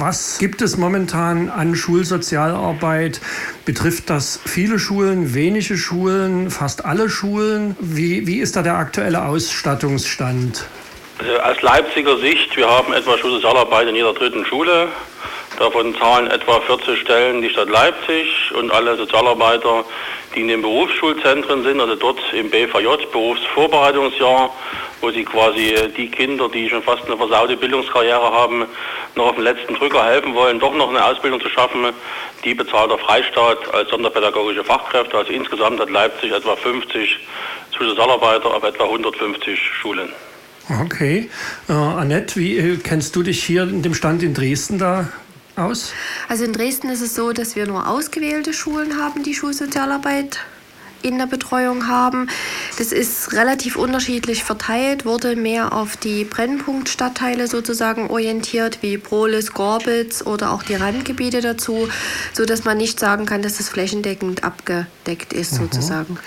Was gibt es momentan an Schulsozialarbeit? Betrifft das viele Schulen, wenige Schulen, fast alle Schulen? Wie, wie ist da der aktuelle Ausstattungsstand? Also aus Leipziger Sicht, wir haben etwa Schulsozialarbeit in jeder dritten Schule. Davon zahlen etwa 40 Stellen die Stadt Leipzig und alle Sozialarbeiter, die in den Berufsschulzentren sind, also dort im BVJ, Berufsvorbereitungsjahr, wo sie quasi die Kinder, die schon fast eine versaute Bildungskarriere haben, noch auf den letzten Drücker helfen wollen, doch noch eine Ausbildung zu schaffen, die bezahlt der Freistaat als sonderpädagogische Fachkräfte. Also insgesamt hat Leipzig etwa 50 Sozialarbeiter auf etwa 150 Schulen. Okay. Äh, Annette, wie äh, kennst du dich hier in dem Stand in Dresden da aus? Also in Dresden ist es so, dass wir nur ausgewählte Schulen haben, die Schulsozialarbeit in der Betreuung haben. Das ist relativ unterschiedlich verteilt, wurde mehr auf die Brennpunktstadtteile sozusagen orientiert, wie Prolis, Gorbitz oder auch die Randgebiete dazu, sodass man nicht sagen kann, dass das flächendeckend abgedeckt ist mhm. sozusagen.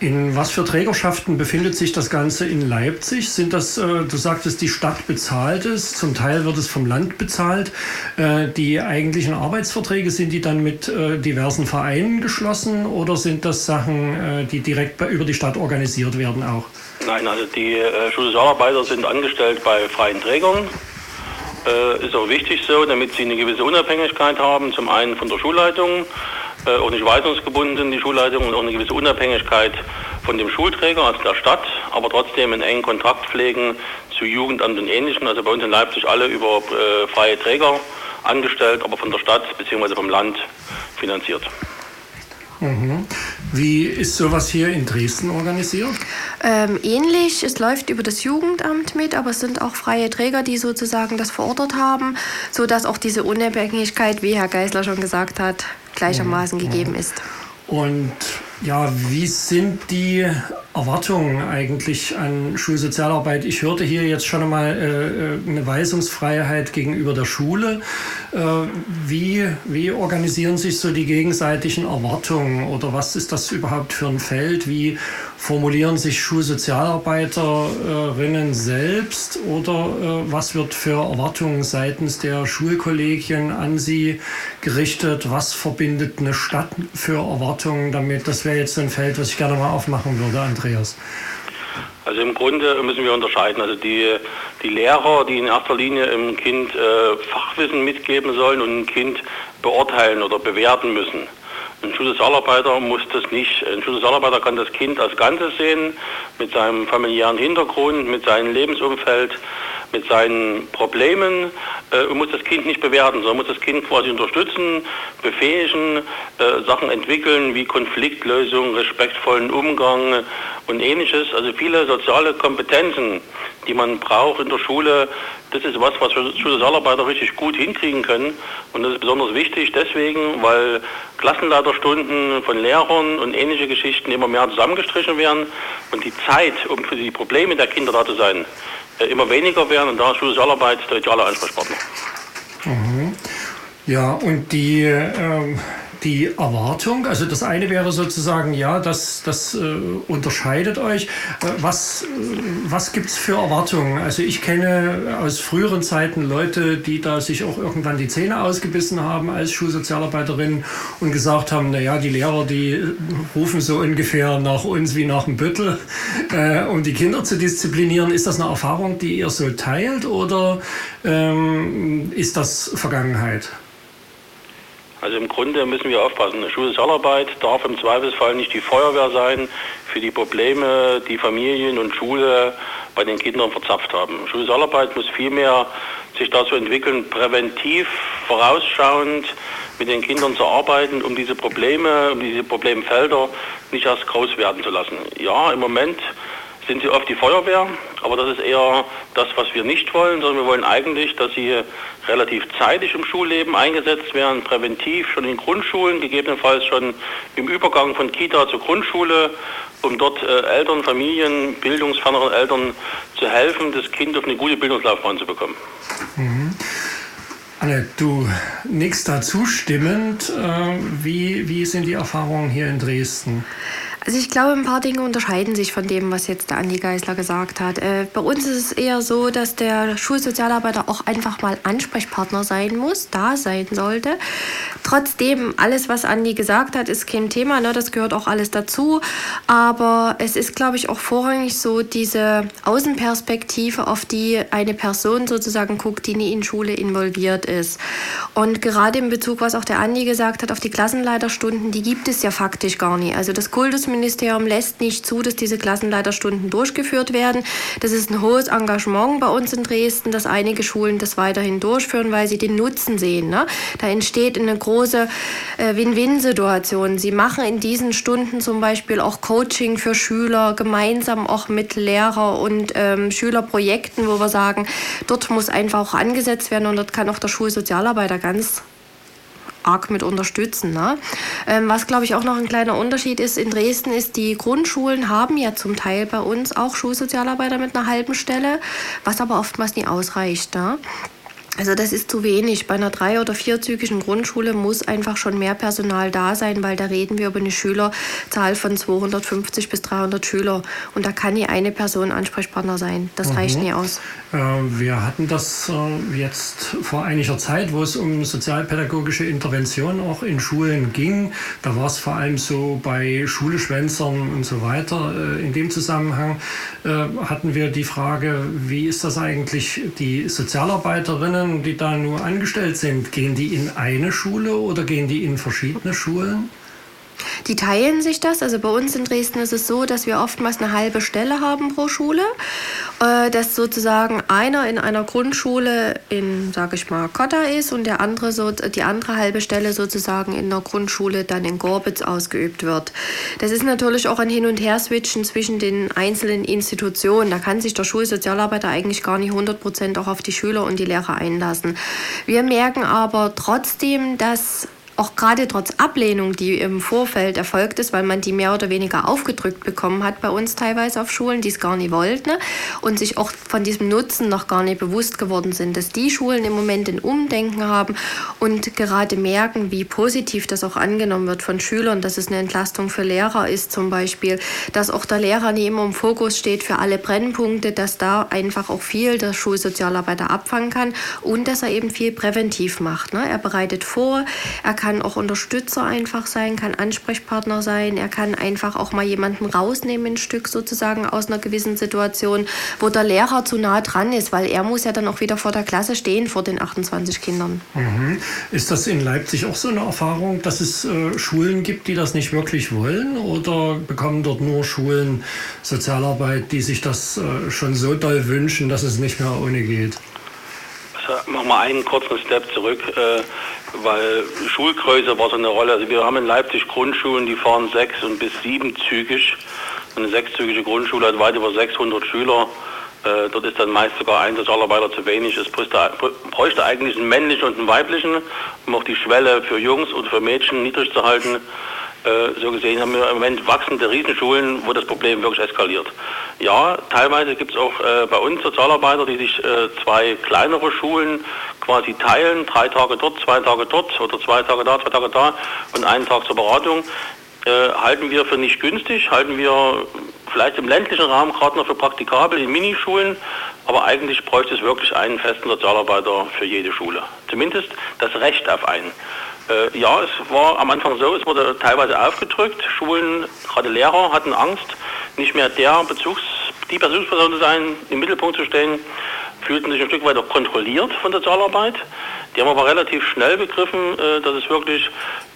In was für Trägerschaften befindet sich das Ganze in Leipzig? Sind das, äh, du sagtest, die Stadt bezahlt es, zum Teil wird es vom Land bezahlt. Äh, die eigentlichen Arbeitsverträge, sind die dann mit äh, diversen Vereinen geschlossen oder sind das Sachen, die direkt über die Stadt organisiert werden auch? Nein, also die Schulsozialarbeiter sind angestellt bei freien Trägern. Ist auch wichtig so, damit sie eine gewisse Unabhängigkeit haben, zum einen von der Schulleitung äh, auch nicht weisungsgebunden sind, die Schulleitung, und auch eine gewisse Unabhängigkeit von dem Schulträger, also der Stadt, aber trotzdem einen engen Kontakt pflegen zu Jugendamt und Ähnlichem. Also bei uns in Leipzig alle über äh, freie Träger angestellt, aber von der Stadt bzw. vom Land finanziert. Mhm. Wie ist sowas hier in Dresden organisiert? Ähm, ähnlich, es läuft über das Jugendamt mit, aber es sind auch freie Träger, die sozusagen das verordert haben, sodass auch diese Unabhängigkeit, wie Herr Geisler schon gesagt hat, gleichermaßen gegeben ist. Und ja, wie sind die Erwartungen eigentlich an Schulsozialarbeit? Ich hörte hier jetzt schon einmal äh, eine Weisungsfreiheit gegenüber der Schule. Äh, wie, wie organisieren sich so die gegenseitigen Erwartungen oder was ist das überhaupt für ein Feld? Wie formulieren sich Schulsozialarbeiterinnen selbst oder äh, was wird für Erwartungen seitens der Schulkollegien an sie gerichtet? Was verbindet eine Stadt für Erwartungen damit? Das wäre jetzt ein Feld, was ich gerne mal aufmachen würde, Andreas. Also im Grunde müssen wir unterscheiden. Also die, die Lehrer, die in erster Linie im Kind äh, Fachwissen mitgeben sollen und ein Kind beurteilen oder bewerten müssen. Ein Schulsozialarbeiter muss das nicht. Ein Schulsozialarbeiter kann das Kind als Ganzes sehen, mit seinem familiären Hintergrund, mit seinem Lebensumfeld, mit seinen Problemen äh, und muss das Kind nicht bewerten, sondern muss das Kind quasi unterstützen, befähigen, äh, Sachen entwickeln wie Konfliktlösung, respektvollen Umgang und ähnliches. Also viele soziale Kompetenzen, die man braucht in der Schule, das ist was, was Schulsozialarbeiter richtig gut hinkriegen können. Und das ist besonders wichtig deswegen, weil Klassenleiterstunden von Lehrern und ähnliche Geschichten immer mehr zusammengestrichen werden und die Zeit, um für die Probleme der Kinder da zu sein, immer weniger werden. Und da ist Schulsozialarbeit der ideale Ansprechpartner. Mhm. Ja, und die ähm, die Erwartung? Also das eine wäre sozusagen, ja, das, das äh, unterscheidet euch. Äh, was, äh, was gibt es für Erwartungen? Also ich kenne aus früheren Zeiten Leute, die da sich auch irgendwann die Zähne ausgebissen haben als Schulsozialarbeiterin und gesagt haben, naja, die Lehrer, die rufen so ungefähr nach uns wie nach dem Büttel, äh, um die Kinder zu disziplinieren. Ist das eine Erfahrung, die ihr so teilt oder ähm, ist das Vergangenheit? Also im Grunde müssen wir aufpassen. Schulsozialarbeit darf im Zweifelsfall nicht die Feuerwehr sein für die Probleme, die Familien und Schule bei den Kindern verzapft haben. Schulsozialarbeit muss vielmehr sich dazu entwickeln, präventiv, vorausschauend mit den Kindern zu arbeiten, um diese Probleme, um diese Problemfelder nicht erst groß werden zu lassen. Ja, im Moment sind sie oft die Feuerwehr, aber das ist eher das, was wir nicht wollen, sondern wir wollen eigentlich, dass sie relativ zeitig im Schulleben eingesetzt werden, präventiv schon in Grundschulen, gegebenenfalls schon im Übergang von Kita zur Grundschule, um dort äh, Eltern, Familien, bildungsferneren Eltern zu helfen, das Kind auf eine gute Bildungslaufbahn zu bekommen. Mhm. Anne, du nickst da zustimmend. Äh, wie, wie sind die Erfahrungen hier in Dresden? Also ich glaube, ein paar Dinge unterscheiden sich von dem, was jetzt der Andi Geisler gesagt hat. Äh, bei uns ist es eher so, dass der Schulsozialarbeiter auch einfach mal Ansprechpartner sein muss, da sein sollte. Trotzdem, alles, was Andi gesagt hat, ist kein Thema, ne? das gehört auch alles dazu. Aber es ist, glaube ich, auch vorrangig so diese Außenperspektive, auf die eine Person sozusagen guckt, die nie in Schule involviert ist. Und gerade in Bezug, was auch der Andi gesagt hat, auf die Klassenleiterstunden, die gibt es ja faktisch gar nicht. Also das Kultusministerium Kultusministerium lässt nicht zu, dass diese Klassenleiterstunden durchgeführt werden. Das ist ein hohes Engagement bei uns in Dresden, dass einige Schulen das weiterhin durchführen, weil sie den Nutzen sehen. Ne? Da entsteht eine große äh, Win-Win-Situation. Sie machen in diesen Stunden zum Beispiel auch Coaching für Schüler, gemeinsam auch mit Lehrer und ähm, Schülerprojekten, wo wir sagen, dort muss einfach auch angesetzt werden und dort kann auch der Schulsozialarbeiter ganz arg mit unterstützen. Ne? Ähm, was, glaube ich, auch noch ein kleiner Unterschied ist in Dresden, ist, die Grundschulen haben ja zum Teil bei uns auch Schulsozialarbeiter mit einer halben Stelle, was aber oftmals nie ausreicht. Ne? Also das ist zu wenig. Bei einer drei- oder vierzügigen Grundschule muss einfach schon mehr Personal da sein, weil da reden wir über eine Schülerzahl von 250 bis 300 Schüler. Und da kann nie eine Person Ansprechpartner sein. Das mhm. reicht nie aus. Äh, wir hatten das äh, jetzt vor einiger Zeit, wo es um sozialpädagogische Intervention auch in Schulen ging. Da war es vor allem so bei Schuleschwänzern und so weiter. Äh, in dem Zusammenhang hatten wir die Frage, wie ist das eigentlich die Sozialarbeiterinnen die da nur angestellt sind, gehen die in eine Schule oder gehen die in verschiedene Schulen? Die teilen sich das. Also bei uns in Dresden ist es so, dass wir oftmals eine halbe Stelle haben pro Schule. Äh, dass sozusagen einer in einer Grundschule in, sage ich mal, Kotta ist und der andere so, die andere halbe Stelle sozusagen in der Grundschule dann in Gorbitz ausgeübt wird. Das ist natürlich auch ein Hin- und Her-Switchen zwischen den einzelnen Institutionen. Da kann sich der Schulsozialarbeiter eigentlich gar nicht 100 Prozent auch auf die Schüler und die Lehrer einlassen. Wir merken aber trotzdem, dass auch gerade trotz Ablehnung, die im Vorfeld erfolgt ist, weil man die mehr oder weniger aufgedrückt bekommen hat bei uns teilweise auf Schulen, die es gar nicht wollten ne? und sich auch von diesem Nutzen noch gar nicht bewusst geworden sind, dass die Schulen im Moment ein Umdenken haben und gerade merken, wie positiv das auch angenommen wird von Schülern, dass es eine Entlastung für Lehrer ist zum Beispiel, dass auch der Lehrer nicht immer im Fokus steht für alle Brennpunkte, dass da einfach auch viel der Schulsozialarbeiter abfangen kann und dass er eben viel präventiv macht. Ne? Er bereitet vor, er kann kann auch Unterstützer einfach sein, kann Ansprechpartner sein. Er kann einfach auch mal jemanden rausnehmen, ein Stück sozusagen aus einer gewissen Situation, wo der Lehrer zu nah dran ist, weil er muss ja dann auch wieder vor der Klasse stehen, vor den 28 Kindern. Mhm. Ist das in Leipzig auch so eine Erfahrung, dass es äh, Schulen gibt, die das nicht wirklich wollen? Oder bekommen dort nur Schulen Sozialarbeit, die sich das äh, schon so doll wünschen, dass es nicht mehr ohne geht? Also machen wir einen kurzen Step zurück. Äh, weil Schulgröße war so eine Rolle. Also wir haben in Leipzig Grundschulen, die fahren sechs und bis sieben zügig. Eine sechszügige Grundschule hat weit über 600 Schüler. Äh, dort ist dann meist sogar ein Sozialarbeiter zu wenig. Es bräuchte, bräuchte eigentlich einen männlichen und einen weiblichen, um auch die Schwelle für Jungs und für Mädchen niedrig zu halten. Äh, so gesehen haben wir im Moment wachsende Riesenschulen, wo das Problem wirklich eskaliert. Ja, teilweise gibt es auch äh, bei uns Sozialarbeiter, die sich äh, zwei kleinere Schulen quasi teilen, drei Tage dort, zwei Tage dort oder zwei Tage da, zwei Tage da und einen Tag zur Beratung. Äh, halten wir für nicht günstig, halten wir vielleicht im ländlichen Rahmen gerade noch für praktikabel in Minischulen, aber eigentlich bräuchte es wirklich einen festen Sozialarbeiter für jede Schule. Zumindest das Recht auf einen. Äh, ja, es war am Anfang so, es wurde teilweise aufgedrückt. Schulen, gerade Lehrer hatten Angst, nicht mehr der Bezugs, die Bezugsperson zu sein, im Mittelpunkt zu stehen, fühlten sich ein Stück weit auch kontrolliert von der Sozialarbeit. Die haben aber relativ schnell begriffen, äh, dass es wirklich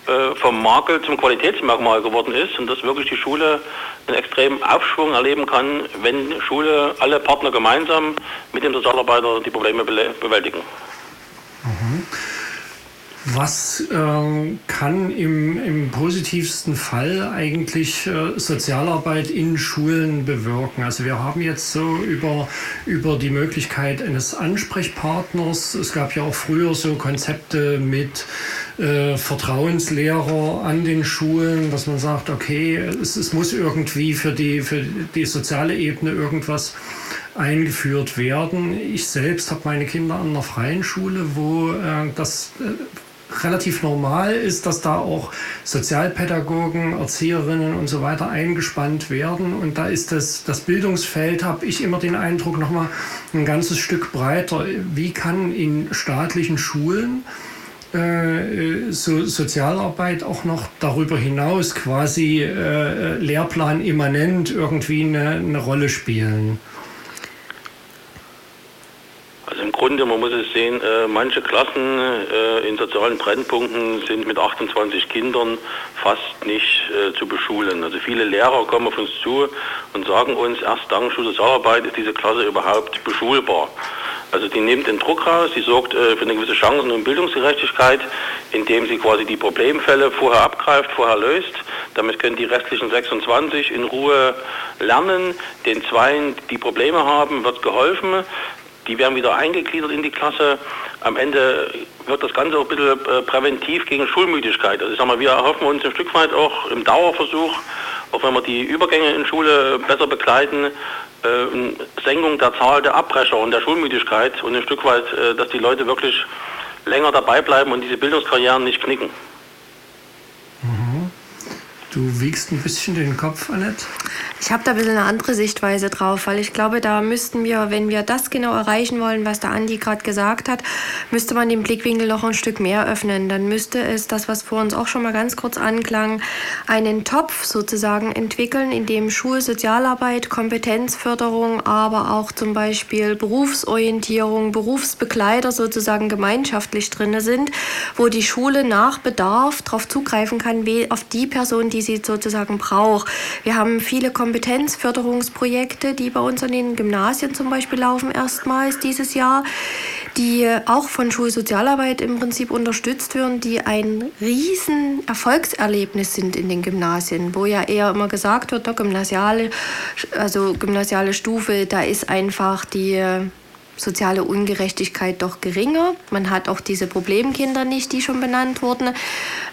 äh, vom Makel zum Qualitätsmerkmal geworden ist und dass wirklich die Schule einen extremen Aufschwung erleben kann, wenn Schule alle Partner gemeinsam mit dem Sozialarbeiter die Probleme bewältigen. Mhm. Was äh, kann im, im positivsten Fall eigentlich äh, Sozialarbeit in Schulen bewirken? Also wir haben jetzt so über, über die Möglichkeit eines Ansprechpartners, es gab ja auch früher so Konzepte mit äh, Vertrauenslehrer an den Schulen, dass man sagt, okay, es, es muss irgendwie für die, für die soziale Ebene irgendwas eingeführt werden. Ich selbst habe meine Kinder an einer freien Schule, wo äh, das äh, relativ normal ist, dass da auch Sozialpädagogen, Erzieherinnen und so weiter eingespannt werden. Und da ist das, das Bildungsfeld, habe ich immer den Eindruck, nochmal ein ganzes Stück breiter. Wie kann in staatlichen Schulen äh, so Sozialarbeit auch noch darüber hinaus quasi äh, Lehrplan immanent irgendwie eine, eine Rolle spielen? Grunde, man muss es sehen, äh, manche Klassen äh, in sozialen Brennpunkten sind mit 28 Kindern fast nicht äh, zu beschulen. Also viele Lehrer kommen auf uns zu und sagen uns, erst dank Schulsozialarbeit ist diese Klasse überhaupt beschulbar. Also die nimmt den Druck raus, sie sorgt äh, für eine gewisse Chancen- und Bildungsgerechtigkeit, indem sie quasi die Problemfälle vorher abgreift, vorher löst. Damit können die restlichen 26 in Ruhe lernen. Den Zweien, die Probleme haben, wird geholfen. Die werden wieder eingegliedert in die Klasse. Am Ende wird das Ganze auch ein bisschen äh, präventiv gegen Schulmüdigkeit. Also ich sag mal, wir erhoffen uns ein Stück weit auch im Dauerversuch, auch wenn wir die Übergänge in Schule besser begleiten, äh, Senkung der Zahl der Abbrecher und der Schulmüdigkeit und ein Stück weit, äh, dass die Leute wirklich länger dabei bleiben und diese Bildungskarrieren nicht knicken. Du wiegst ein bisschen den Kopf, Annette? Ich habe da ein bisschen eine andere Sichtweise drauf, weil ich glaube, da müssten wir, wenn wir das genau erreichen wollen, was der Andi gerade gesagt hat, müsste man den Blickwinkel noch ein Stück mehr öffnen. Dann müsste es das, was vor uns auch schon mal ganz kurz anklang, einen Topf sozusagen entwickeln, in dem Schulsozialarbeit, Kompetenzförderung, aber auch zum Beispiel Berufsorientierung, Berufsbegleiter sozusagen gemeinschaftlich drin sind, wo die Schule nach Bedarf darauf zugreifen kann, auf die Person, die sie sozusagen braucht. Wir haben viele Kompetenzförderungsprojekte, die bei uns an den Gymnasien zum Beispiel laufen, erstmals dieses Jahr, die auch von Schulsozialarbeit im Prinzip unterstützt werden, die ein riesen Erfolgserlebnis sind in den Gymnasien, wo ja eher immer gesagt wird, gymnasiale, also gymnasiale Stufe, da ist einfach die soziale Ungerechtigkeit doch geringer. Man hat auch diese Problemkinder nicht, die schon benannt wurden.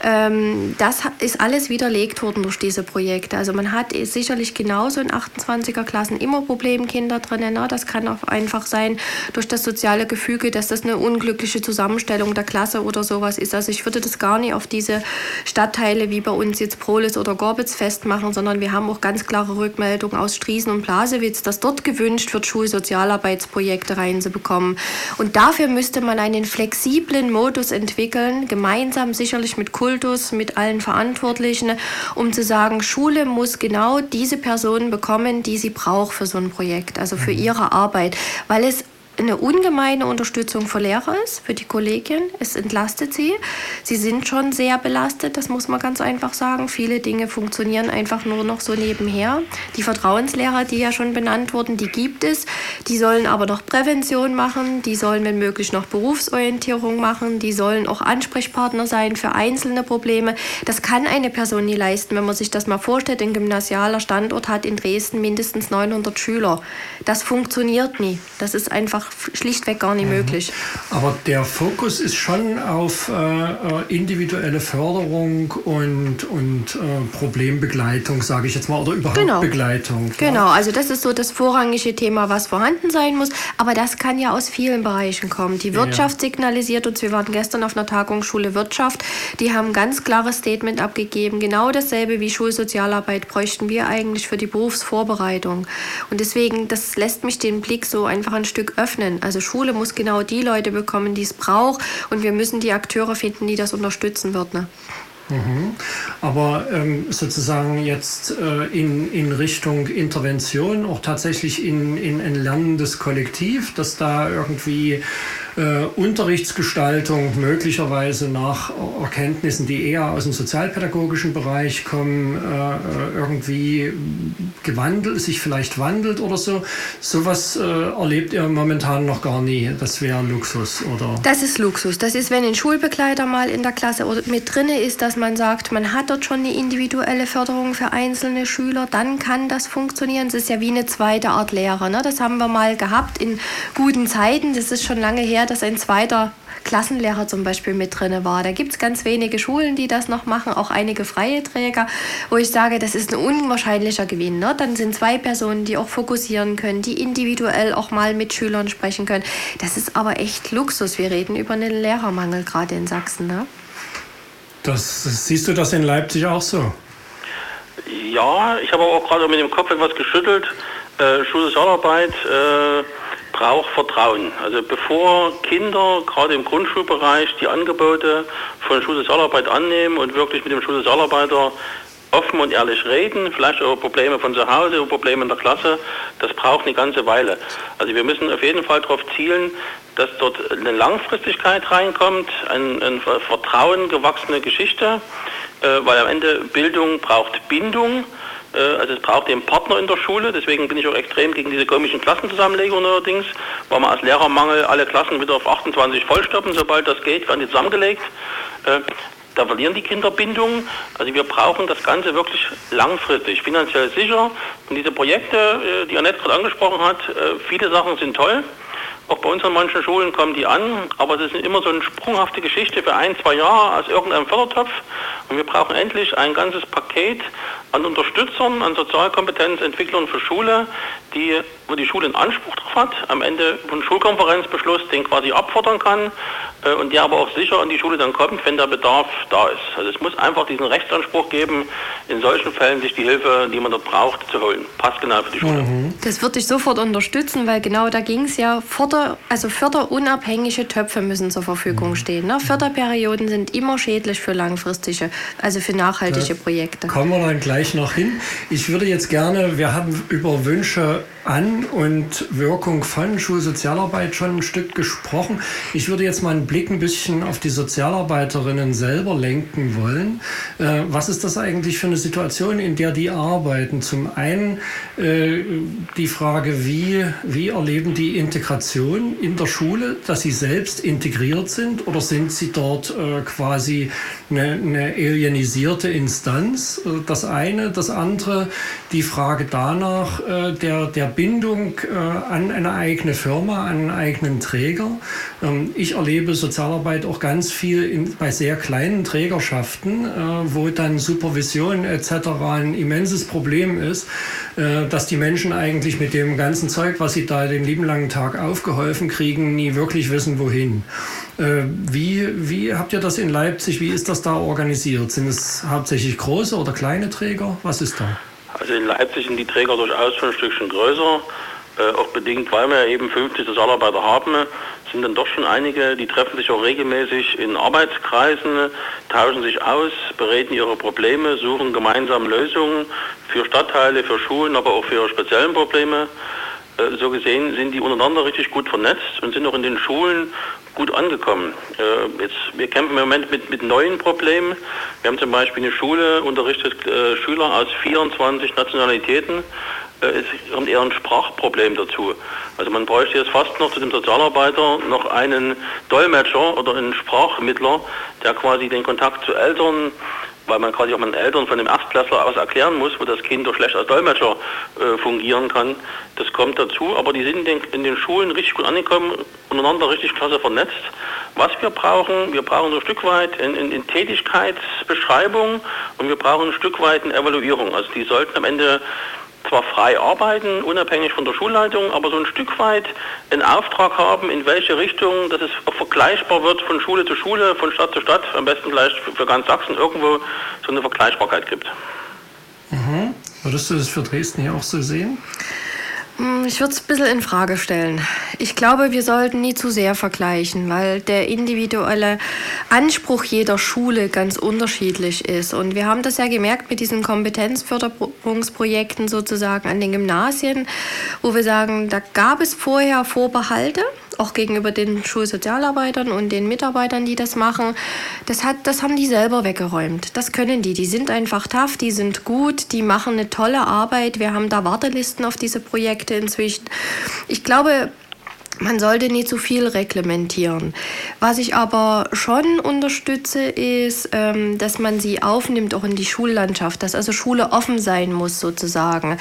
Ähm, das ist alles widerlegt worden durch diese Projekte. Also man hat sicherlich genauso in 28er Klassen immer Problemkinder drin. Ne? Das kann auch einfach sein durch das soziale Gefüge, dass das eine unglückliche Zusammenstellung der Klasse oder sowas ist. Also ich würde das gar nicht auf diese Stadtteile wie bei uns jetzt Prolis oder Gorbitz festmachen, sondern wir haben auch ganz klare Rückmeldungen aus Striesen und Blasewitz, dass dort gewünscht wird, Schulsozialarbeitsprojekte rein hinzubekommen. Und dafür müsste man einen flexiblen Modus entwickeln, gemeinsam sicherlich mit Kultus, mit allen Verantwortlichen, um zu sagen, Schule muss genau diese Personen bekommen, die sie braucht für so ein Projekt, also für mhm. ihre Arbeit, weil es eine ungemeine Unterstützung für Lehrer ist, für die Kollegin. Es entlastet sie. Sie sind schon sehr belastet, das muss man ganz einfach sagen. Viele Dinge funktionieren einfach nur noch so nebenher. Die Vertrauenslehrer, die ja schon benannt wurden, die gibt es. Die sollen aber noch Prävention machen, die sollen wenn möglich noch Berufsorientierung machen, die sollen auch Ansprechpartner sein für einzelne Probleme. Das kann eine Person nie leisten, wenn man sich das mal vorstellt. Ein gymnasialer Standort hat in Dresden mindestens 900 Schüler. Das funktioniert nie. Das ist einfach schlichtweg gar nicht mhm. möglich. Aber der Fokus ist schon auf äh, äh, individuelle Förderung und, und äh, Problembegleitung, sage ich jetzt mal, oder überhaupt genau. Begleitung. Genau, ja? also das ist so das vorrangige Thema, was vorhanden sein muss. Aber das kann ja aus vielen Bereichen kommen. Die Wirtschaft ja. signalisiert uns, wir waren gestern auf einer Tagung Schule Wirtschaft, die haben ein ganz klares Statement abgegeben. Genau dasselbe wie Schulsozialarbeit bräuchten wir eigentlich für die Berufsvorbereitung. Und deswegen, das lässt mich den Blick so einfach ein Stück öffnen öffnen. Also Schule muss genau die Leute bekommen, die es braucht und wir müssen die Akteure finden, die das unterstützen wird. Ne? Mhm. Aber ähm, sozusagen jetzt äh, in, in Richtung Intervention, auch tatsächlich in, in ein lernendes Kollektiv, dass da irgendwie äh, Unterrichtsgestaltung möglicherweise nach Erkenntnissen, die eher aus dem sozialpädagogischen Bereich kommen, äh, irgendwie gewandelt, sich vielleicht wandelt oder so. Sowas äh, erlebt ihr momentan noch gar nie. Das wäre Luxus, oder? Das ist Luxus. Das ist, wenn ein Schulbegleiter mal in der Klasse mit drin ist, dass man sagt, man hat dort schon eine individuelle Förderung für einzelne Schüler, dann kann das funktionieren. Es ist ja wie eine zweite Art Lehrer. Ne? Das haben wir mal gehabt in guten Zeiten. Das ist schon lange her, dass ein zweiter Klassenlehrer zum Beispiel mit drin war. Da gibt es ganz wenige Schulen, die das noch machen, auch einige freie Träger, wo ich sage, das ist ein unwahrscheinlicher Gewinn. Ne? Dann sind zwei Personen, die auch fokussieren können, die individuell auch mal mit Schülern sprechen können. Das ist aber echt Luxus. Wir reden über einen Lehrermangel gerade in Sachsen. Ne? Das, siehst du das in Leipzig auch so? Ja, ich habe auch gerade mit dem Kopf etwas geschüttelt. Äh, Schulsozialarbeit äh, braucht Vertrauen. Also bevor Kinder gerade im Grundschulbereich die Angebote von Schulsozialarbeit annehmen und wirklich mit dem Schulsozialarbeiter offen und ehrlich reden, vielleicht über Probleme von zu Hause, über Probleme in der Klasse, das braucht eine ganze Weile. Also wir müssen auf jeden Fall darauf zielen, dass dort eine Langfristigkeit reinkommt, ein, ein Vertrauen gewachsene Geschichte, äh, weil am Ende Bildung braucht Bindung. Äh, also es braucht den Partner in der Schule, deswegen bin ich auch extrem gegen diese komischen Klassenzusammenlegungen allerdings, weil man als Lehrermangel alle Klassen wieder auf 28 vollstoppen, sobald das geht, werden die zusammengelegt. Äh, da verlieren die Kinder Bindung. Also wir brauchen das Ganze wirklich langfristig, finanziell sicher. Und diese Projekte, äh, die Annette gerade angesprochen hat, viele Sachen sind toll. Auch bei uns an manchen Schulen kommen die an, aber es ist immer so eine sprunghafte Geschichte für ein, zwei Jahre aus irgendeinem Fördertopf. Und wir brauchen endlich ein ganzes Paket an Unterstützern, an Sozialkompetenzentwicklern für Schule, die, wo die Schule einen Anspruch drauf hat, am Ende von Schulkonferenzbeschluss den quasi abfordern kann äh, und der aber auch sicher an die Schule dann kommt, wenn der Bedarf da ist. Also es muss einfach diesen Rechtsanspruch geben, in solchen Fällen sich die Hilfe, die man dort braucht, zu holen. Passt genau für die Schule. Mhm. Das würde ich sofort unterstützen, weil genau da ging es ja, Förder, also förderunabhängige Töpfe müssen zur Verfügung mhm. stehen. Ne? Förderperioden sind immer schädlich für langfristige, also für nachhaltige da Projekte. Kommen wir dann gleich noch hin. Ich würde jetzt gerne, wir haben über Wünsche an und Wirkung von Schulsozialarbeit schon ein Stück gesprochen. Ich würde jetzt mal einen Blick ein bisschen auf die Sozialarbeiterinnen selber lenken wollen. Äh, was ist das eigentlich für eine Situation, in der die arbeiten? Zum einen äh, die Frage, wie, wie erleben die Integration in der Schule, dass sie selbst integriert sind oder sind sie dort äh, quasi eine, eine alienisierte Instanz? Äh, das eine. Das andere, die Frage danach, äh, der, der Bindung äh, an eine eigene Firma, an einen eigenen Träger. Ähm, ich erlebe Sozialarbeit auch ganz viel in, bei sehr kleinen Trägerschaften, äh, wo dann Supervision etc. ein immenses Problem ist, äh, dass die Menschen eigentlich mit dem ganzen Zeug, was sie da den lieben langen Tag aufgeholfen kriegen, nie wirklich wissen, wohin. Äh, wie, wie habt ihr das in Leipzig, wie ist das da organisiert? Sind es hauptsächlich große oder kleine Träger? Was ist da? Also in Leipzig sind die Träger durchaus schon ein Stückchen größer. Äh, auch bedingt, weil wir eben 50 Sozialarbeiter haben, sind dann doch schon einige, die treffen sich auch regelmäßig in Arbeitskreisen, tauschen sich aus, bereden ihre Probleme, suchen gemeinsam Lösungen für Stadtteile, für Schulen, aber auch für ihre speziellen Probleme. Äh, so gesehen sind die untereinander richtig gut vernetzt und sind auch in den Schulen gut angekommen. Äh, jetzt, wir kämpfen im Moment mit, mit neuen Problemen. Wir haben zum Beispiel eine Schule, unterrichtet äh, Schüler aus 24 Nationalitäten. Es kommt eher ein Sprachproblem dazu. Also man bräuchte jetzt fast noch zu dem Sozialarbeiter noch einen Dolmetscher oder einen Sprachmittler, der quasi den Kontakt zu Eltern weil man quasi auch mit den Eltern von dem Erstklässler aus erklären muss, wo das Kind doch schlecht als Dolmetscher äh, fungieren kann. Das kommt dazu, aber die sind in den, in den, Schulen richtig gut angekommen, untereinander richtig klasse vernetzt. Was wir brauchen, wir brauchen so ein Stück weit in, in, in Tätigkeitsbeschreibung und wir brauchen ein Stück weit eine Evaluierung. Also die sollten am Ende zwar frei arbeiten, unabhängig von der Schulleitung, aber so ein Stück weit einen Auftrag haben, in welche Richtung, dass es vergleichbar wird von Schule zu Schule, von Stadt zu Stadt, am besten gleich für ganz Sachsen irgendwo so eine Vergleichbarkeit gibt. Mhm. Würdest du das für Dresden hier auch so sehen? Hm, ich würde es ein bisschen in Frage stellen. Ich glaube, wir sollten nie zu sehr vergleichen, weil der individuelle Anspruch jeder Schule ganz unterschiedlich ist. Und wir haben das ja gemerkt mit diesen Kompetenzförderungsprojekten sozusagen an den Gymnasien, wo wir sagen, da gab es vorher Vorbehalte auch gegenüber den Schulsozialarbeitern und den Mitarbeitern, die das machen, das, hat, das haben die selber weggeräumt. Das können die. Die sind einfach tough, die sind gut, die machen eine tolle Arbeit. Wir haben da Wartelisten auf diese Projekte inzwischen. Ich glaube, man sollte nicht zu viel reglementieren. Was ich aber schon unterstütze, ist, ähm, dass man sie aufnimmt auch in die Schullandschaft, dass also Schule offen sein muss sozusagen.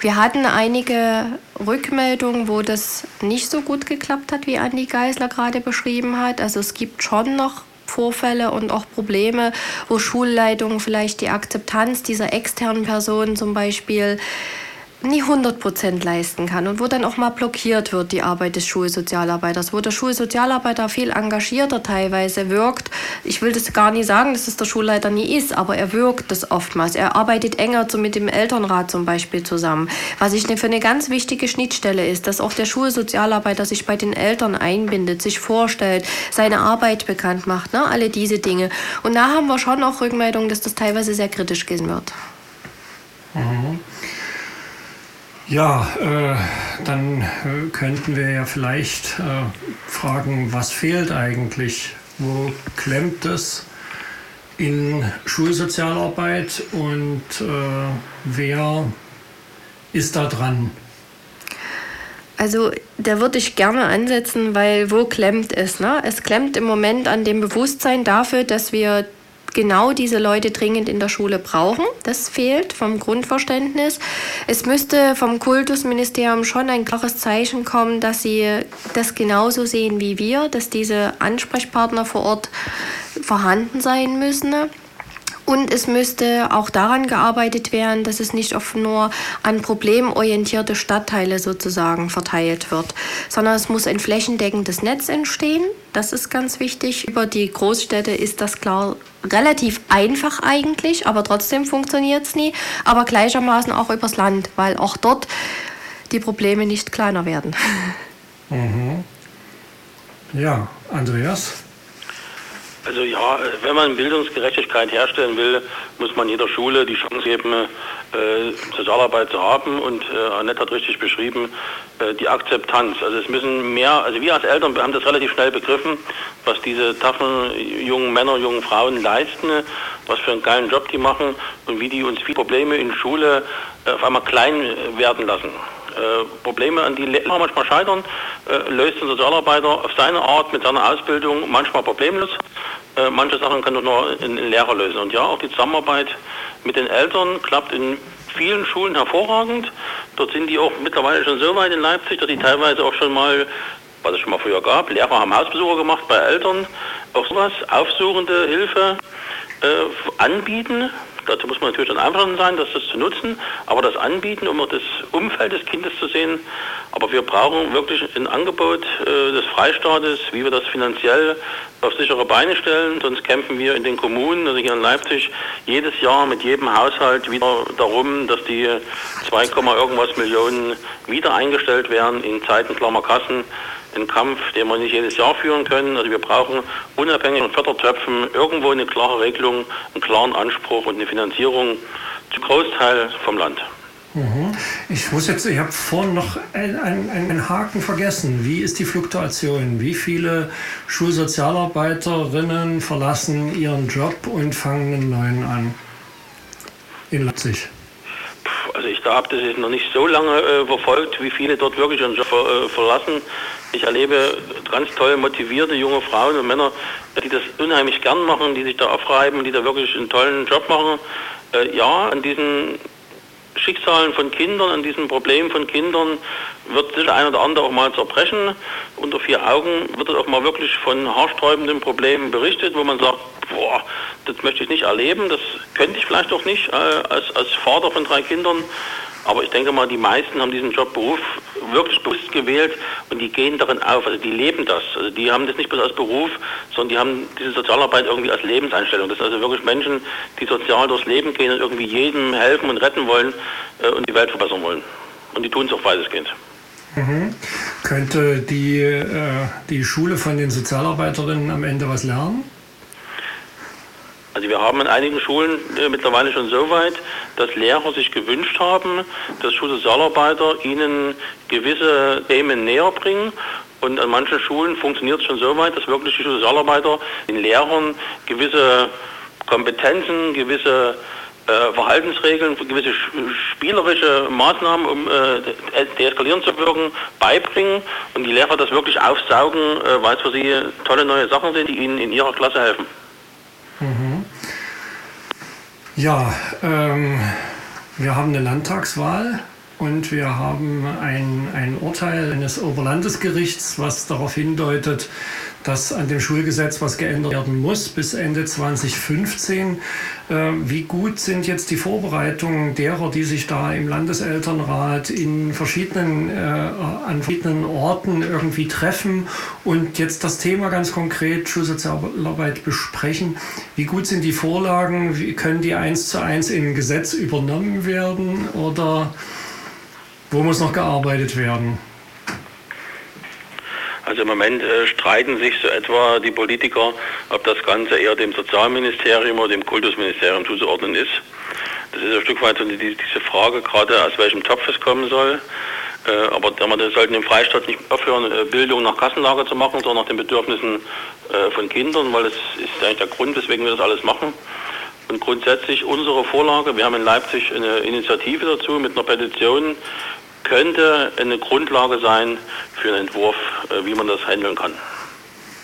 Wir hatten einige Rückmeldungen, wo das nicht so gut geklappt hat, wie Andi Geisler gerade beschrieben hat. Also es gibt schon noch Vorfälle und auch Probleme, wo Schulleitungen vielleicht die Akzeptanz dieser externen Personen zum Beispiel nie 100 Prozent leisten kann und wo dann auch mal blockiert wird, die Arbeit des Schulsozialarbeiters, wo der Schulsozialarbeiter viel engagierter teilweise wirkt. Ich will das gar nicht sagen, dass es der Schulleiter nie ist, aber er wirkt das oftmals. Er arbeitet enger mit dem Elternrat zum Beispiel zusammen. Was ich für eine ganz wichtige Schnittstelle ist, dass auch der Schulsozialarbeiter sich bei den Eltern einbindet, sich vorstellt, seine Arbeit bekannt macht, ne? alle diese Dinge. Und da haben wir schon auch Rückmeldungen, dass das teilweise sehr kritisch gehen wird. Mhm. Ja, äh, dann äh, könnten wir ja vielleicht äh, fragen, was fehlt eigentlich? Wo klemmt es in Schulsozialarbeit und äh, wer ist da dran? Also da würde ich gerne ansetzen, weil wo klemmt es? Ne? Es klemmt im Moment an dem Bewusstsein dafür, dass wir genau diese Leute dringend in der Schule brauchen. Das fehlt vom Grundverständnis. Es müsste vom Kultusministerium schon ein klares Zeichen kommen, dass sie das genauso sehen wie wir, dass diese Ansprechpartner vor Ort vorhanden sein müssen. Und es müsste auch daran gearbeitet werden, dass es nicht oft nur an problemorientierte Stadtteile sozusagen verteilt wird, sondern es muss ein flächendeckendes Netz entstehen. Das ist ganz wichtig. Über die Großstädte ist das klar relativ einfach eigentlich, aber trotzdem funktioniert es nie. Aber gleichermaßen auch übers Land, weil auch dort die Probleme nicht kleiner werden. Mhm. Ja, Andreas? Also ja, wenn man Bildungsgerechtigkeit herstellen will, muss man jeder Schule die Chance geben, äh, Sozialarbeit zu haben und äh, Annette hat richtig beschrieben, äh, die Akzeptanz. Also es müssen mehr, also wir als Eltern haben das relativ schnell begriffen, was diese taffen jungen Männer, jungen Frauen leisten, was für einen geilen Job die machen und wie die uns viele Probleme in Schule äh, auf einmal klein werden lassen. Äh, Probleme, an die Lehrer manchmal scheitern, äh, löst ein Sozialarbeiter auf seine Art mit seiner Ausbildung manchmal problemlos. Äh, manche Sachen kann nur ein Lehrer lösen. Und ja, auch die Zusammenarbeit mit den Eltern klappt in vielen Schulen hervorragend. Dort sind die auch mittlerweile schon so weit in Leipzig, dass die teilweise auch schon mal, was es schon mal früher gab, Lehrer haben Hausbesuche gemacht bei Eltern, auch sowas, aufsuchende Hilfe äh, anbieten Dazu muss man natürlich dann einverstanden sein, das zu nutzen, aber das anbieten, um das Umfeld des Kindes zu sehen. Aber wir brauchen wirklich ein Angebot äh, des Freistaates, wie wir das finanziell auf sichere Beine stellen. Sonst kämpfen wir in den Kommunen, also hier in Leipzig, jedes Jahr mit jedem Haushalt wieder darum, dass die 2, irgendwas Millionen wieder eingestellt werden in Zeiten klammer Kassen ein Kampf, den wir nicht jedes Jahr führen können. Also wir brauchen unabhängig von Fördertöpfen irgendwo eine klare Regelung, einen klaren Anspruch und eine Finanzierung zu Großteil vom Land. Mhm. Ich muss jetzt, ich habe vorhin noch einen, einen, Haken vergessen. Wie ist die Fluktuation? Wie viele Schulsozialarbeiterinnen verlassen ihren Job und fangen einen neuen an in Leipzig? Also ich habe das jetzt noch nicht so lange äh, verfolgt, wie viele dort wirklich ihren Job äh, verlassen. Ich erlebe ganz toll motivierte junge Frauen und Männer, die das unheimlich gern machen, die sich da aufreiben, die da wirklich einen tollen Job machen. Äh, ja, an diesen Schicksalen von Kindern, an diesen Problemen von Kindern wird sich ein oder andere auch mal zerbrechen. Unter vier Augen wird auch mal wirklich von haarsträubenden Problemen berichtet, wo man sagt, boah, das möchte ich nicht erleben, das könnte ich vielleicht auch nicht äh, als, als Vater von drei Kindern. Aber ich denke mal, die meisten haben diesen Jobberuf wirklich bewusst gewählt und die gehen darin auf. Also die leben das. Also die haben das nicht bloß als Beruf, sondern die haben diese Sozialarbeit irgendwie als Lebenseinstellung. Das sind also wirklich Menschen, die sozial durchs Leben gehen und irgendwie jedem helfen und retten wollen äh, und die Welt verbessern wollen. Und die tun es auch weitestgehend. Mhm. Könnte die, äh, die Schule von den Sozialarbeiterinnen am Ende was lernen? Also wir haben in einigen Schulen äh, mittlerweile schon so weit, dass Lehrer sich gewünscht haben, dass Schulsozialarbeiter ihnen gewisse Themen näher bringen. Und an manchen Schulen funktioniert es schon so weit, dass wirklich die Sozialarbeiter den Lehrern gewisse Kompetenzen, gewisse äh, Verhaltensregeln, gewisse spielerische Maßnahmen, um äh, deeskalieren zu wirken, beibringen und die Lehrer das wirklich aufsaugen, äh, weil es für sie tolle neue Sachen sind, die ihnen in ihrer Klasse helfen. Ja, ähm, wir haben eine Landtagswahl und wir haben ein, ein Urteil eines Oberlandesgerichts, was darauf hindeutet, dass an dem Schulgesetz was geändert werden muss bis Ende 2015. Äh, wie gut sind jetzt die Vorbereitungen derer, die sich da im Landeselternrat in verschiedenen, äh, an verschiedenen Orten irgendwie treffen und jetzt das Thema ganz konkret Schulsozialarbeit besprechen? Wie gut sind die Vorlagen? Wie können die eins zu eins in Gesetz übernommen werden oder wo muss noch gearbeitet werden? Also im Moment äh, streiten sich so etwa die Politiker, ob das Ganze eher dem Sozialministerium oder dem Kultusministerium zuzuordnen ist. Das ist ein Stück weit so die, diese Frage, gerade aus welchem Topf es kommen soll. Äh, aber wir sollten im Freistaat nicht aufhören, äh, Bildung nach Kassenlage zu machen, sondern nach den Bedürfnissen äh, von Kindern, weil das ist eigentlich der Grund, weswegen wir das alles machen. Und grundsätzlich unsere Vorlage, wir haben in Leipzig eine Initiative dazu mit einer Petition, könnte eine Grundlage sein für einen Entwurf, äh, wie man das handeln kann.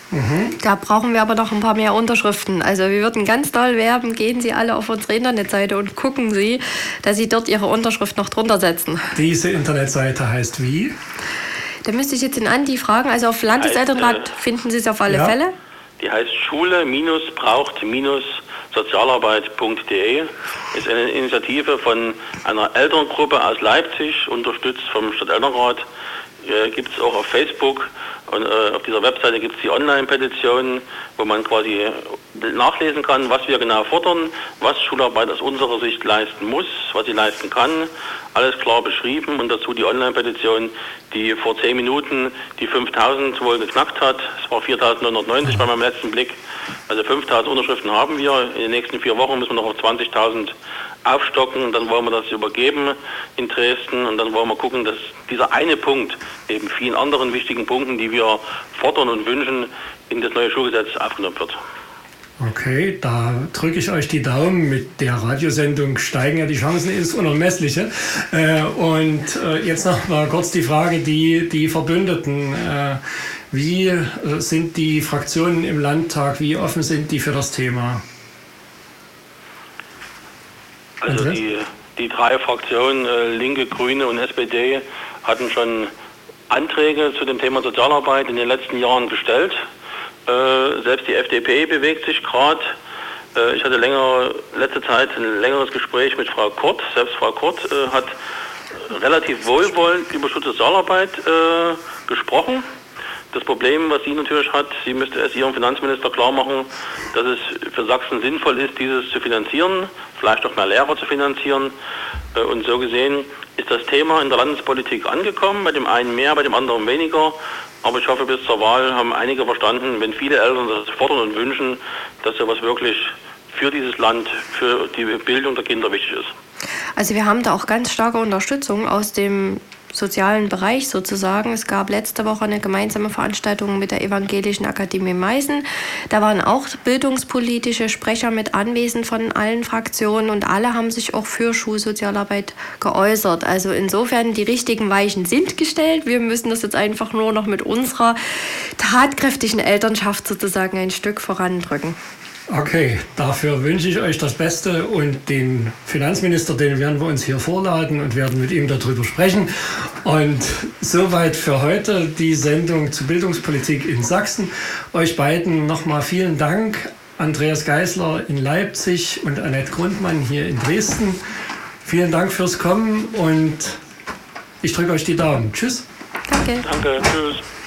Mhm. Da brauchen wir aber noch ein paar mehr Unterschriften. Also wir würden ganz doll werben, gehen Sie alle auf unsere Internetseite und gucken Sie, dass Sie dort Ihre Unterschrift noch drunter setzen. Diese Internetseite heißt wie? Da müsste ich jetzt den Andi fragen. Also auf Landeselternrat äh, finden Sie es auf alle ja. Fälle. Die heißt Schule-braucht- sozialarbeit.de ist eine Initiative von einer Elterngruppe aus Leipzig, unterstützt vom Stadtelternrat. Äh, gibt es auch auf Facebook und äh, auf dieser Webseite gibt es die Online-Petition, wo man quasi nachlesen kann, was wir genau fordern, was Schularbeit aus unserer Sicht leisten muss, was sie leisten kann. Alles klar beschrieben und dazu die Online-Petition, die vor zehn Minuten die 5000 wohl geknackt hat. Es war 4990 bei meinem letzten Blick. Also 5000 Unterschriften haben wir. In den nächsten vier Wochen müssen wir noch auf 20.000 aufstocken und dann wollen wir das übergeben in Dresden und dann wollen wir gucken, dass dieser eine Punkt neben vielen anderen wichtigen Punkten, die wir fordern und wünschen, in das neue Schulgesetz aufgenommen wird. Okay, da drücke ich euch die Daumen. Mit der Radiosendung steigen ja die Chancen ins Unermessliche. Äh, und äh, jetzt noch mal kurz die Frage, die, die Verbündeten. Äh, wie sind die Fraktionen im Landtag? Wie offen sind die für das Thema? Also die, die drei Fraktionen, Linke, Grüne und SPD, hatten schon Anträge zu dem Thema Sozialarbeit in den letzten Jahren gestellt. Äh, selbst die FDP bewegt sich gerade. Äh, ich hatte länger, letzte Zeit ein längeres Gespräch mit Frau Kurt. Selbst Frau Kurt äh, hat relativ wohlwollend über Schutz-Sozialarbeit gesprochen. Das Problem, was sie natürlich hat, sie müsste es ihrem Finanzminister klar machen, dass es für Sachsen sinnvoll ist, dieses zu finanzieren, vielleicht auch mehr Lehrer zu finanzieren. Und so gesehen ist das Thema in der Landespolitik angekommen, bei dem einen mehr, bei dem anderen weniger. Aber ich hoffe, bis zur Wahl haben einige verstanden, wenn viele Eltern das fordern und wünschen, dass sowas wirklich für dieses Land, für die Bildung der Kinder wichtig ist. Also wir haben da auch ganz starke Unterstützung aus dem sozialen Bereich sozusagen. Es gab letzte Woche eine gemeinsame Veranstaltung mit der Evangelischen Akademie Meißen. Da waren auch bildungspolitische Sprecher mit anwesend von allen Fraktionen und alle haben sich auch für Schulsozialarbeit geäußert. Also insofern die richtigen Weichen sind gestellt. Wir müssen das jetzt einfach nur noch mit unserer tatkräftigen Elternschaft sozusagen ein Stück vorandrücken. Okay, dafür wünsche ich euch das Beste und den Finanzminister, den werden wir uns hier vorladen und werden mit ihm darüber sprechen. Und soweit für heute die Sendung zu Bildungspolitik in Sachsen. Euch beiden nochmal vielen Dank. Andreas Geisler in Leipzig und Annette Grundmann hier in Dresden. Vielen Dank fürs Kommen und ich drücke euch die Daumen. Tschüss. Danke. Danke. Tschüss.